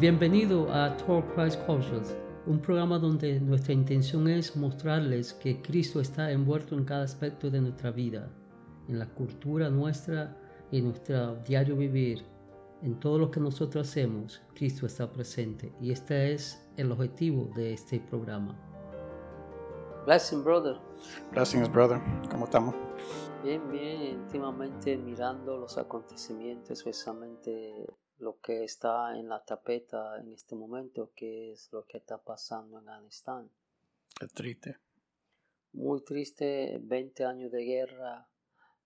Bienvenido a Talk Christ Cultures, un programa donde nuestra intención es mostrarles que Cristo está envuelto en cada aspecto de nuestra vida, en la cultura nuestra y en nuestro diario vivir. En todo lo que nosotros hacemos, Cristo está presente y este es el objetivo de este programa. Blessing, brother. Blessings, brother. ¿Cómo estamos? Bien, bien. Últimamente mirando los acontecimientos, especialmente lo que está en la tapeta en este momento, que es lo que está pasando en Afganistán. Es triste. Muy triste, 20 años de guerra,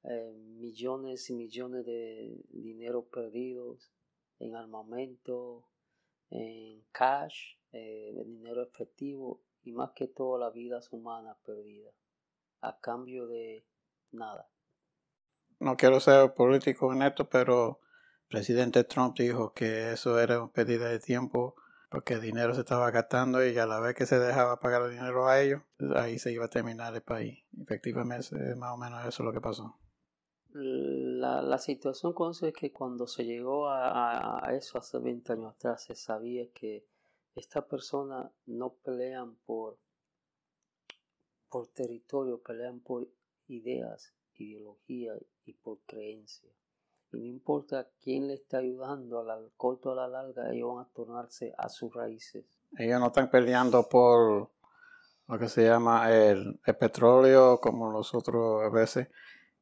eh, millones y millones de dinero perdidos en armamento, en cash, eh, dinero efectivo y más que todo la vida humana perdida a cambio de nada. No quiero ser político en esto, pero presidente Trump dijo que eso era una pérdida de tiempo porque el dinero se estaba gastando y a la vez que se dejaba pagar el dinero a ellos, ahí se iba a terminar el país. Efectivamente, más o menos eso es lo que pasó. La, la situación con eso es que cuando se llegó a, a, eso hace 20 años atrás, se sabía que estas personas no pelean por, por territorio, pelean por ideas, ideología y por creencia. Y no importa quién le está ayudando, a la corto o a la larga, ellos van a tornarse a sus raíces. Ellos no están peleando por lo que se llama el, petróleo, como nosotros a veces.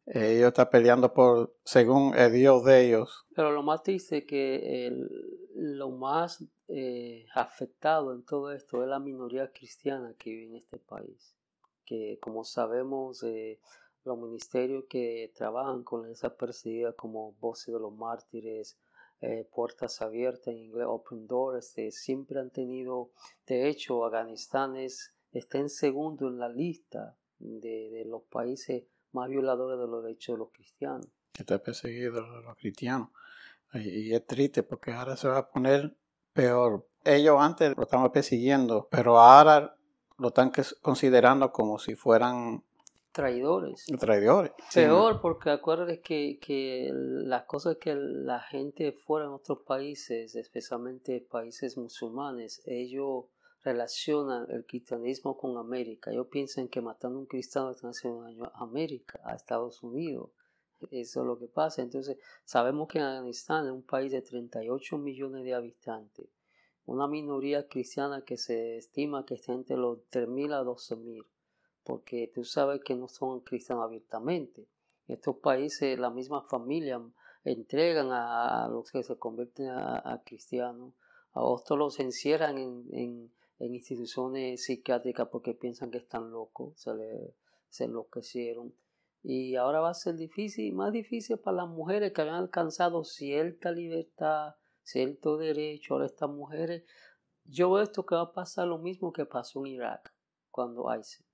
Ellos están peleando por, según el Dios de ellos. Pero lo más triste es que el, lo más eh, afectado en todo esto es la minoría cristiana que vive en este país. Que como sabemos, eh, los ministerios que trabajan con esa perseguida como Voces de los Mártires, eh, Puertas Abiertas en inglés, Open Doors, este, siempre han tenido, de hecho, Afganistán es, está en segundo en la lista de, los países más violadores de los derechos de los cristianos. Está perseguido los cristianos. Y, es triste porque ahora se va a poner peor. Ellos antes lo estaban persiguiendo, pero ahora lo están considerando como si fueran traidores. Traidores. Peor, porque acuérdate que, que las cosas que la gente fuera en otros países, especialmente países musulmanes, ellos relacionan el cristianismo con América. Ellos piensan que matando a un cristiano están haciendo daño a América, a Estados Unidos. Eso es lo que pasa. Entonces, sabemos que en Afganistán es un país de 38 millones de habitantes, una minoría cristiana que se estima que está entre los 3.000 a 12.000, porque tú sabes que no son cristianos abiertamente. En estos países, la misma familia entregan a, los que se convierten a, cristianos, a otros los encierran en, instituciones psiquiátricas porque piensan que están locos, se, le, se enloquecieron y ahora va a ser difícil, más difícil para las mujeres que habían alcanzado cierta libertad, cierto derecho. Ahora estas mujeres, yo veo esto que va a pasar lo mismo que pasó en Irak cuando ISIS.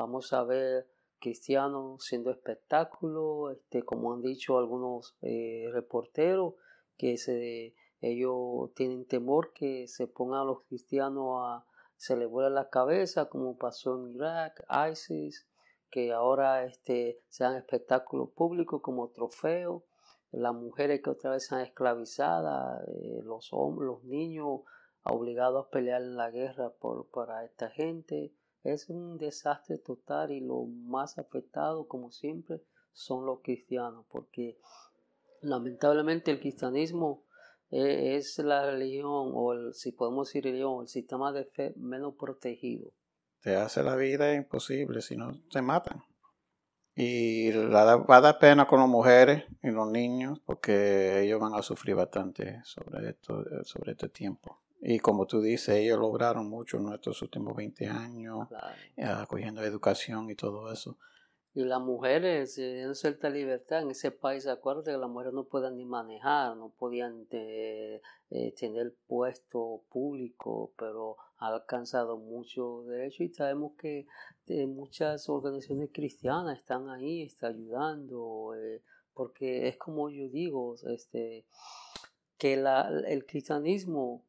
Vamos a ver cristianos siendo espectáculo, este, como han dicho algunos eh, reporteros, que se, ellos tienen temor que se pongan a los cristianos a celebrar la cabeza, como pasó en Irak, ISIS, que ahora este, sean espectáculos públicos como trofeo, las mujeres que otra vez sean esclavizadas, eh, los hombres, los niños obligados a pelear en la guerra por, para esta gente. Es un desastre total y lo más afectado, como siempre, son los cristianos, porque lamentablemente el cristianismo eh, es la religión, o el, si podemos decir religión, el sistema de fe menos protegido te hace la vida imposible, si no se matan. Y va a dar pena con las mujeres y los niños porque ellos van a sufrir bastante sobre, esto, sobre este tiempo. Y como tú dices, ellos lograron mucho en estos últimos 20 años, acogiendo educación y todo eso. Y las mujeres tienen cierta libertad en ese país. Acuérdate que las mujeres no pueden ni manejar, no podían eh, tener puesto público, pero han alcanzado mucho derecho y sabemos que eh, muchas organizaciones cristianas están ahí, están ayudando, eh, porque es como yo digo, este, que la, el cristianismo,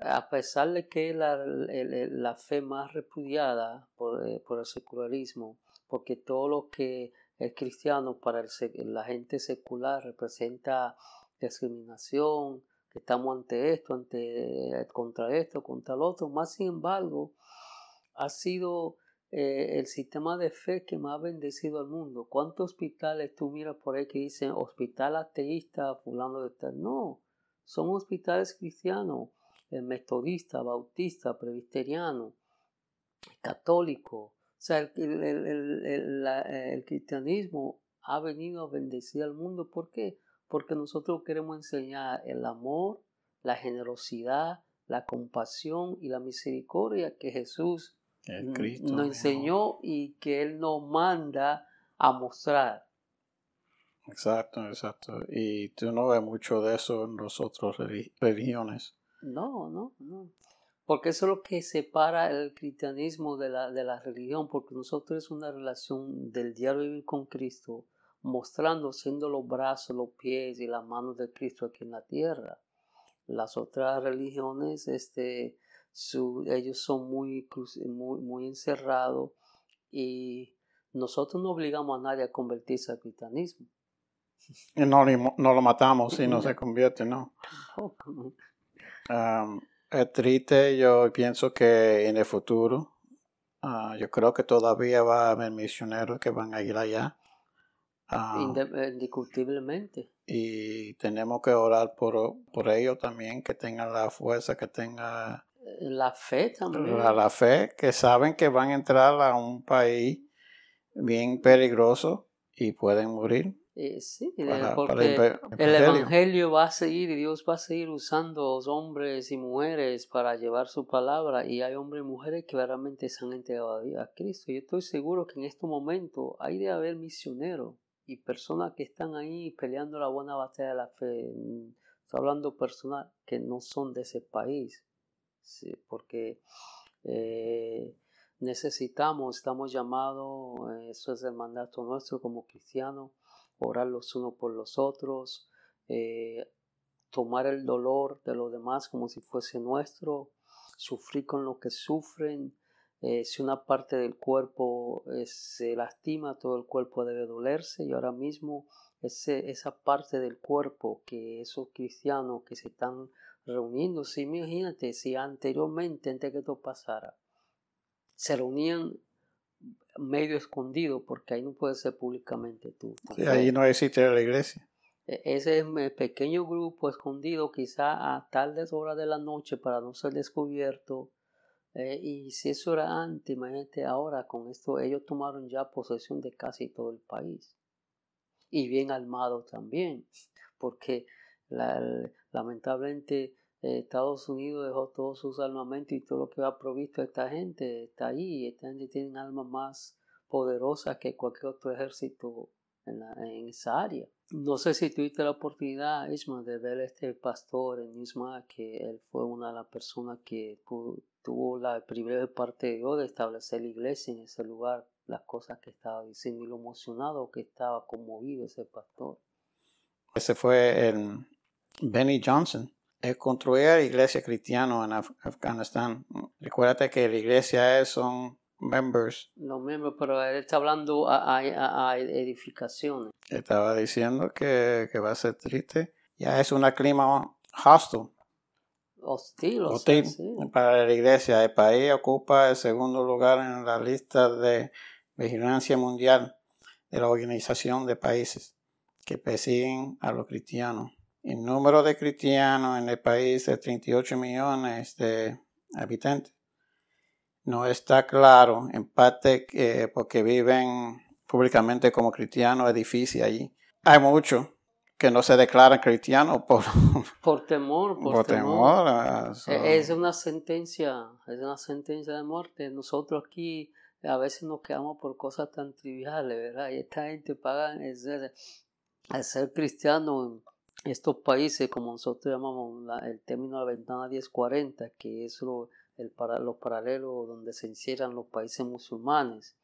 a pesar de que la, la, fe más repudiada por, por el secularismo, porque todo lo que es cristiano para la gente secular representa discriminación, estamos ante esto, ante contra esto, contra el otro. Más sin embargo, ha sido eh, el sistema de fe que más ha bendecido al mundo. ¿Cuántos hospitales tú miras por ahí que dicen hospital ateísta, fulano de tal? No, son hospitales cristianos, metodista, bautista, presbiteriano, católico. O sea, el, el, cristianismo ha venido a bendecir al mundo. ¿Por qué? Porque nosotros queremos enseñar el amor, la generosidad, la compasión y la misericordia que Jesús nos enseñó y que Él nos manda a mostrar. Exacto, exacto. Y tú no ves mucho de eso en las otras religiones. No, no, no. Porque eso es lo que separa el cristianismo de la, de la religión, porque nosotros es una relación del diario vivir con Cristo, mostrando, siendo los brazos, los pies y las manos de Cristo aquí en la tierra. Las otras religiones, este, ellos son muy, muy, muy encerrados y nosotros no obligamos a nadie a convertirse al cristianismo. Y no, no lo matamos si no se convierte, ¿no? Es triste, yo pienso que en el futuro, ah, yo creo que todavía va a haber misioneros que van a ir allá. Indiscutiblemente. Y tenemos que orar por, por ellos también, que tengan la fuerza, que tengan la fe también. La, fe, que saben que van a entrar a un país bien peligroso y pueden morir. Eh, sí, porque el, evangelio va a seguir y Dios va a seguir usando hombres y mujeres para llevar su palabra y hay hombres y mujeres que realmente se han entregado a Cristo. Yo estoy seguro que en este momento hay de haber misioneros y personas que están ahí peleando la buena batalla de la fe. Estoy hablando de personas que no son de ese país, porque eh, necesitamos, estamos llamados, eso es el mandato nuestro como cristianos, orar los unos por los otros, eh, tomar el dolor de los demás como si fuese nuestro, sufrir con lo que sufren. Eh, si una parte del cuerpo se lastima, todo el cuerpo debe dolerse y ahora mismo ese, esa parte del cuerpo que esos cristianos que se están reuniéndose. Imagínate si anteriormente, antes que esto pasara, se reunían medio escondido, porque ahí no puede ser públicamente tú. ahí no existe la iglesia. E, ese pequeño grupo escondido, quizá a tardes horas de la noche para no ser descubierto. Eh, y si eso era antes, imagínate ahora con esto, ellos tomaron ya posesión de casi todo el país. Y bien armado también, porque lamentablemente eh, Estados Unidos dejó todos sus armamentos y todo lo que ha provisto esta gente está ahí. Esta gente tiene armas más poderosas que cualquier otro ejército en, esa área. No sé si tuviste la oportunidad, Isma, de ver a este pastor en Isma, que él fue una de las personas que tuvo la primera parte de Dios de establecer la iglesia en ese lugar, las cosas que estaba diciendo y lo emocionado que estaba conmovido ese pastor. Ese fue el Benny Johnson. Él construía la iglesia cristiana en Afganistán. Recuérdate que la iglesia es, son members. Los miembros, pero él está hablando a, edificaciones. Estaba diciendo que, va a ser triste. Ya es un clima hostil. Hostil, hostil para la iglesia. El país ocupa el segundo lugar en la lista de vigilancia mundial de la Organización de Países que persiguen a los cristianos. El número de cristianos en el país es 38 millones de habitantes. No está claro, en parte porque viven públicamente como cristianos, es difícil allí. Hay muchos que no se declaran cristianos por, por temor. Por, temor. Ah, e-, es una sentencia, es una sentencia de muerte. Nosotros aquí a veces nos quedamos por cosas tan triviales, ¿verdad? Y esta gente paga el ser, el ser cristiano estos países, como nosotros llamamos el término de la ventana 1040, que es lo, el para, los paralelos donde se encierran los países musulmanes.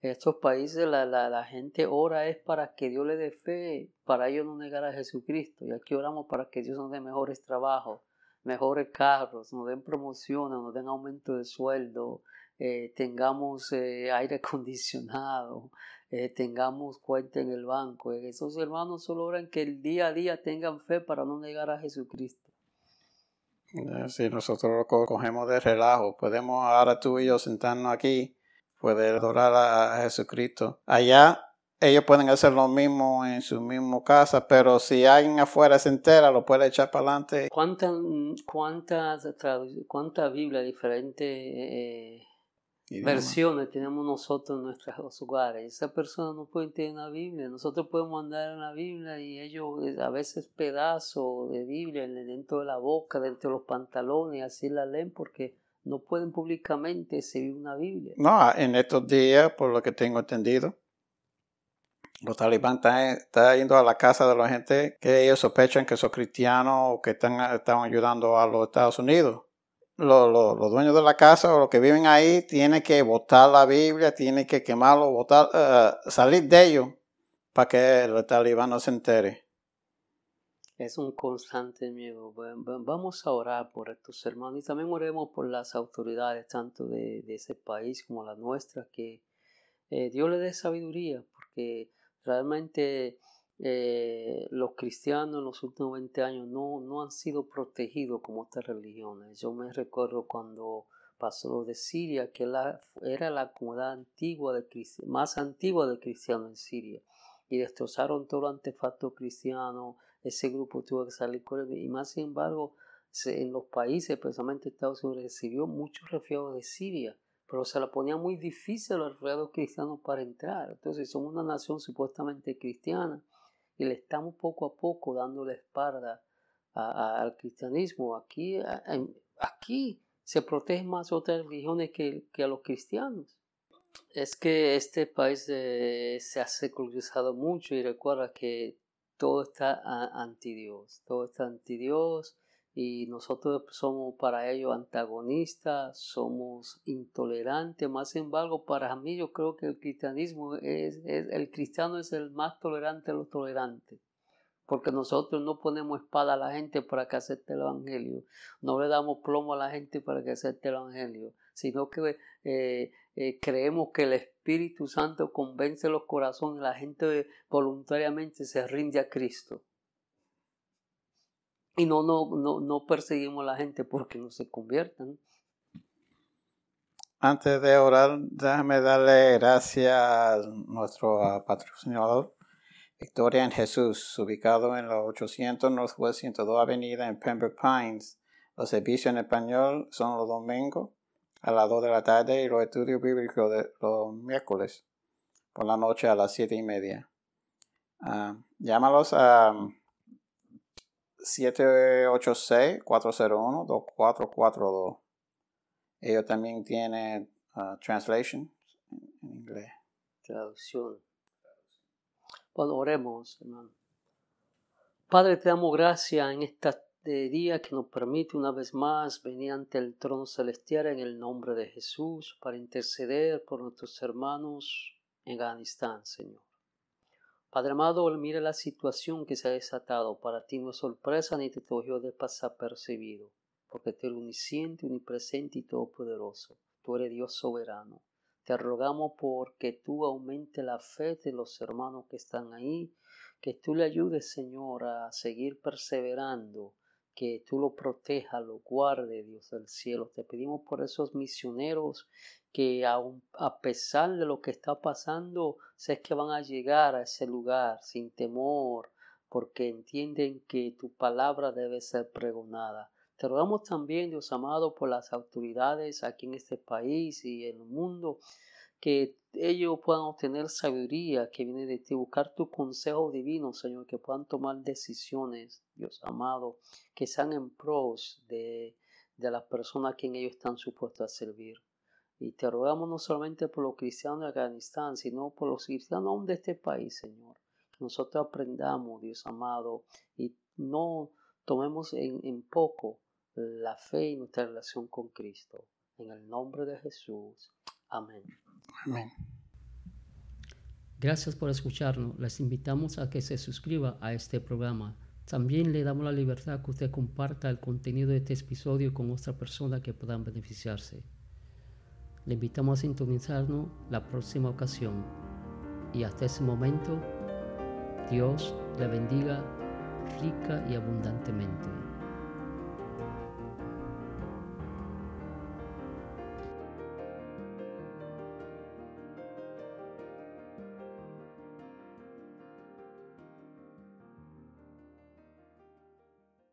Estos países la, la, la, gente ora es para que Dios le dé fe, para ellos no negar a Jesucristo. Y aquí oramos para que Dios nos dé mejores trabajos, mejores carros, nos den promociones, nos den aumento de sueldo, eh, tengamos eh, aire acondicionado, eh, tengamos cuenta en el banco. Esos hermanos solo oran que el día a día tengan fe para no negar a Jesucristo. Eh, Si nosotros lo co- cogemos de relajo, podemos ahora tú y yo sentarnos aquí, poder adorar a, a Jesucristo. Allá ellos pueden hacer lo mismo en su misma casa, pero si alguien afuera se entera, lo puede echar para adelante. ¿Cuántas cuántas tradu- cuánta Biblia diferentes eh, versiones tenemos nosotros en nuestros hogares? Esas personas no pueden tener una Biblia. Nosotros podemos andar en la Biblia y ellos eh, a veces pedazos de Biblia en- dentro de la boca, dentro de los pantalones, así la leen porque no pueden públicamente exhibir una Biblia. No, en estos días, por lo que tengo entendido, los talibán están, están yendo a la casa de la gente que ellos sospechan que son cristianos o que están, están ayudando a los Estados Unidos. Los, los- los dueños de la casa o los que viven ahí tienen que botar la Biblia, tienen que quemarlo, botar, eh, salir de ellos para que el talibán no se entere. Es un constante miedo. Va- va- Vamos a orar por estos hermanos y también oremos por las autoridades, tanto de, de ese país como la nuestra, que eh, Dios le dé sabiduría, porque realmente eh, los cristianos en los últimos 20 años no, no han sido protegidos como otras religiones. Yo me recuerdo cuando pasó de Siria, que era la comunidad antigua de más antigua de cristianos en Siria, y destrozaron todo el artefacto cristiano, ese grupo tuvo que salir con él, y más sin embargo, en los países, especialmente Estados Unidos, recibió muchos refugiados de Siria, pero se la ponía muy difícil a los refugiados cristianos para entrar. Entonces, somos una nación supuestamente cristiana y le estamos poco a poco dando la espalda al cristianismo. Aquí, aquí se protegen más otras religiones que, que a los cristianos. Es que este país eh, se ha secularizado mucho y recuerda que todo está anti Dios, todo está anti Dios y nosotros somos para ellos antagonistas, somos intolerantes, más embargo para mí yo creo que el cristianismo es, es- el cristiano es el más tolerante de los tolerantes, porque nosotros no ponemos espada a la gente para que acepte el evangelio, no le damos plomo a la gente para que acepte el evangelio, sino que eh, eh, creemos que el Espíritu Santo convence los corazones, la gente voluntariamente se rinde a Cristo. Y no, no, no, no perseguimos a la gente porque no se conviertan. Antes de orar, déjame darle gracias a nuestro patrocinador, Victoria en Jesús, ubicado en la 800 Northwest 102 Avenida en Pembroke Pines. Los servicios en español son los domingos a las 2 de la tarde y los estudios bíblicos de los miércoles por la noche a las 7 y media. Ah, llámalos a 786-401-2442. Ellos también tienen ah, translation en inglés. Traducción. Bueno, oremos, hermano. Padre, te damos gracias en esta de día que nos permite una vez más venir ante el trono celestial en el nombre de Jesús para interceder por nuestros hermanos en Afganistán, Señor. Padre amado, mira la situación que se ha desatado. Para ti no es sorpresa ni te cogió de pasar percibido, porque tú eres unisciente, unipresente y todopoderoso. Tú eres Dios soberano. Te rogamos porque tú aumente la fe de los hermanos que están ahí, que tú le ayudes, Señor, a seguir perseverando, que tú lo protejas, lo guarde, Dios del cielo. Te pedimos por esos misioneros que aun a pesar de lo que está pasando, sé que van a llegar a ese lugar sin temor, porque entienden que tu palabra debe ser pregonada. Te rogamos también, Dios amado, por las autoridades aquí en este país y en el mundo, que ellos puedan obtener sabiduría que viene de ti, buscar tu consejo divino, Señor, que puedan tomar decisiones, Dios amado, que sean en pros de, de las personas a quien ellos están supuestos a servir. Y te rogamos no solamente por los cristianos de Afganistán, sino por los cristianos de este país, Señor. Que nosotros aprendamos, Dios amado, y no tomemos en, en poco la fe y nuestra relación con Cristo. En el nombre de Jesús. Amén. Amén. Gracias por escucharnos. Les invitamos a que se suscriba a este programa. También le damos la libertad que usted comparta el contenido de este episodio con otra persona que puedan beneficiarse. Le invitamos a sintonizarnos la próxima ocasión. Y hasta ese momento, Dios le bendiga rica y abundantemente.